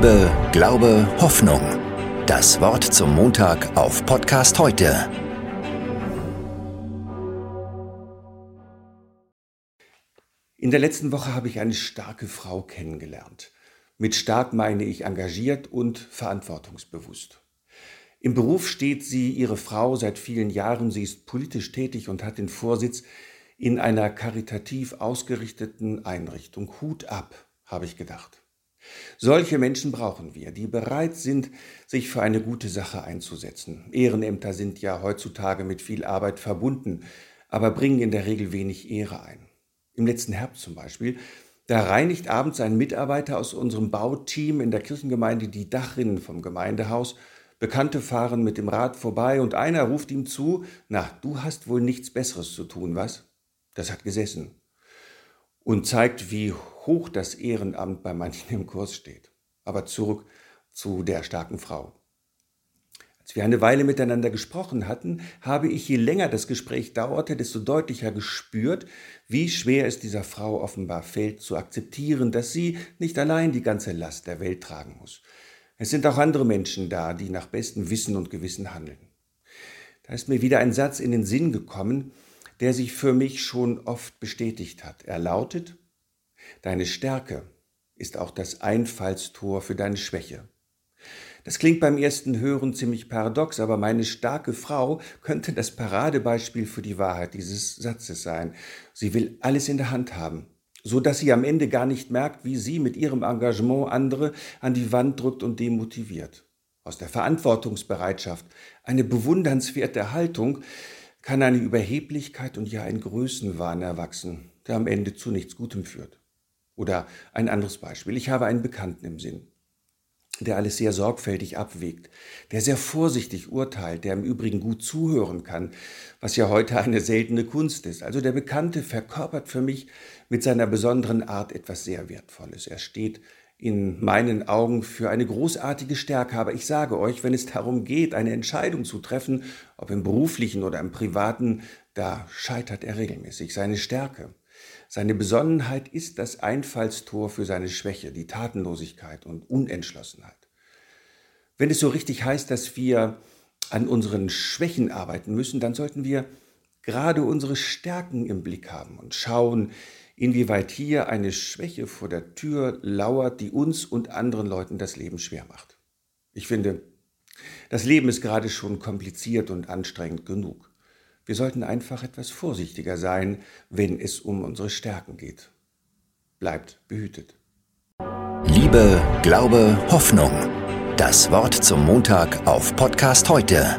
Liebe, Glaube, Hoffnung. Das Wort zum Montag auf Podcast heute. In der letzten Woche habe ich eine starke Frau kennengelernt. Mit stark meine ich engagiert und verantwortungsbewusst. Im Beruf steht sie, ihre Frau, seit vielen Jahren. Sie ist politisch tätig und hat den Vorsitz in einer karitativ ausgerichteten Einrichtung. Hut ab, habe ich gedacht. Solche Menschen brauchen wir, die bereit sind, sich für eine gute Sache einzusetzen. Ehrenämter sind ja heutzutage mit viel Arbeit verbunden, aber bringen in der Regel wenig Ehre ein. Im letzten Herbst zum Beispiel, da reinigt abends ein Mitarbeiter aus unserem Bauteam in der Kirchengemeinde die Dachrinnen vom Gemeindehaus. Bekannte fahren mit dem Rad vorbei und einer ruft ihm zu, na, du hast wohl nichts Besseres zu tun, was? Das hat gesessen und zeigt, wie hoch das Ehrenamt bei manchen im Kurs steht. Aber zurück zu der starken Frau. Als wir eine Weile miteinander gesprochen hatten, habe ich, je länger das Gespräch dauerte, desto deutlicher gespürt, wie schwer es dieser Frau offenbar fällt, zu akzeptieren, dass sie nicht allein die ganze Last der Welt tragen muss. Es sind auch andere Menschen da, die nach bestem Wissen und Gewissen handeln. Da ist mir wieder ein Satz in den Sinn gekommen, der sich für mich schon oft bestätigt hat. Er lautet, Deine Stärke ist auch das Einfallstor für deine Schwäche. Das klingt beim ersten Hören ziemlich paradox, aber meine starke Frau könnte das Paradebeispiel für die Wahrheit dieses Satzes sein. Sie will alles in der Hand haben, so dass sie am Ende gar nicht merkt, wie sie mit ihrem Engagement andere an die Wand drückt und demotiviert. Aus der Verantwortungsbereitschaft, eine bewundernswerte Haltung, kann eine Überheblichkeit und ja ein Größenwahn erwachsen, der am Ende zu nichts Gutem führt. Oder ein anderes Beispiel. Ich habe einen Bekannten im Sinn, der alles sehr sorgfältig abwägt, der sehr vorsichtig urteilt, der im Übrigen gut zuhören kann, was ja heute eine seltene Kunst ist. Also der Bekannte verkörpert für mich mit seiner besonderen Art etwas sehr Wertvolles. Er steht in meinen Augen für eine großartige Stärke. Aber ich sage euch, wenn es darum geht, eine Entscheidung zu treffen, ob im beruflichen oder im privaten, da scheitert er regelmäßig. Seine Stärke seine Besonnenheit ist das Einfallstor für seine Schwäche, die Tatenlosigkeit und Unentschlossenheit. Wenn es so richtig heißt, dass wir an unseren Schwächen arbeiten müssen, dann sollten wir gerade unsere Stärken im Blick haben und schauen, inwieweit hier eine Schwäche vor der Tür lauert, die uns und anderen Leuten das Leben schwer macht. Ich finde, das Leben ist gerade schon kompliziert und anstrengend genug. Wir sollten einfach etwas vorsichtiger sein, wenn es um unsere Stärken geht. Bleibt behütet. Liebe, Glaube, Hoffnung. Das Wort zum Montag auf Podcast heute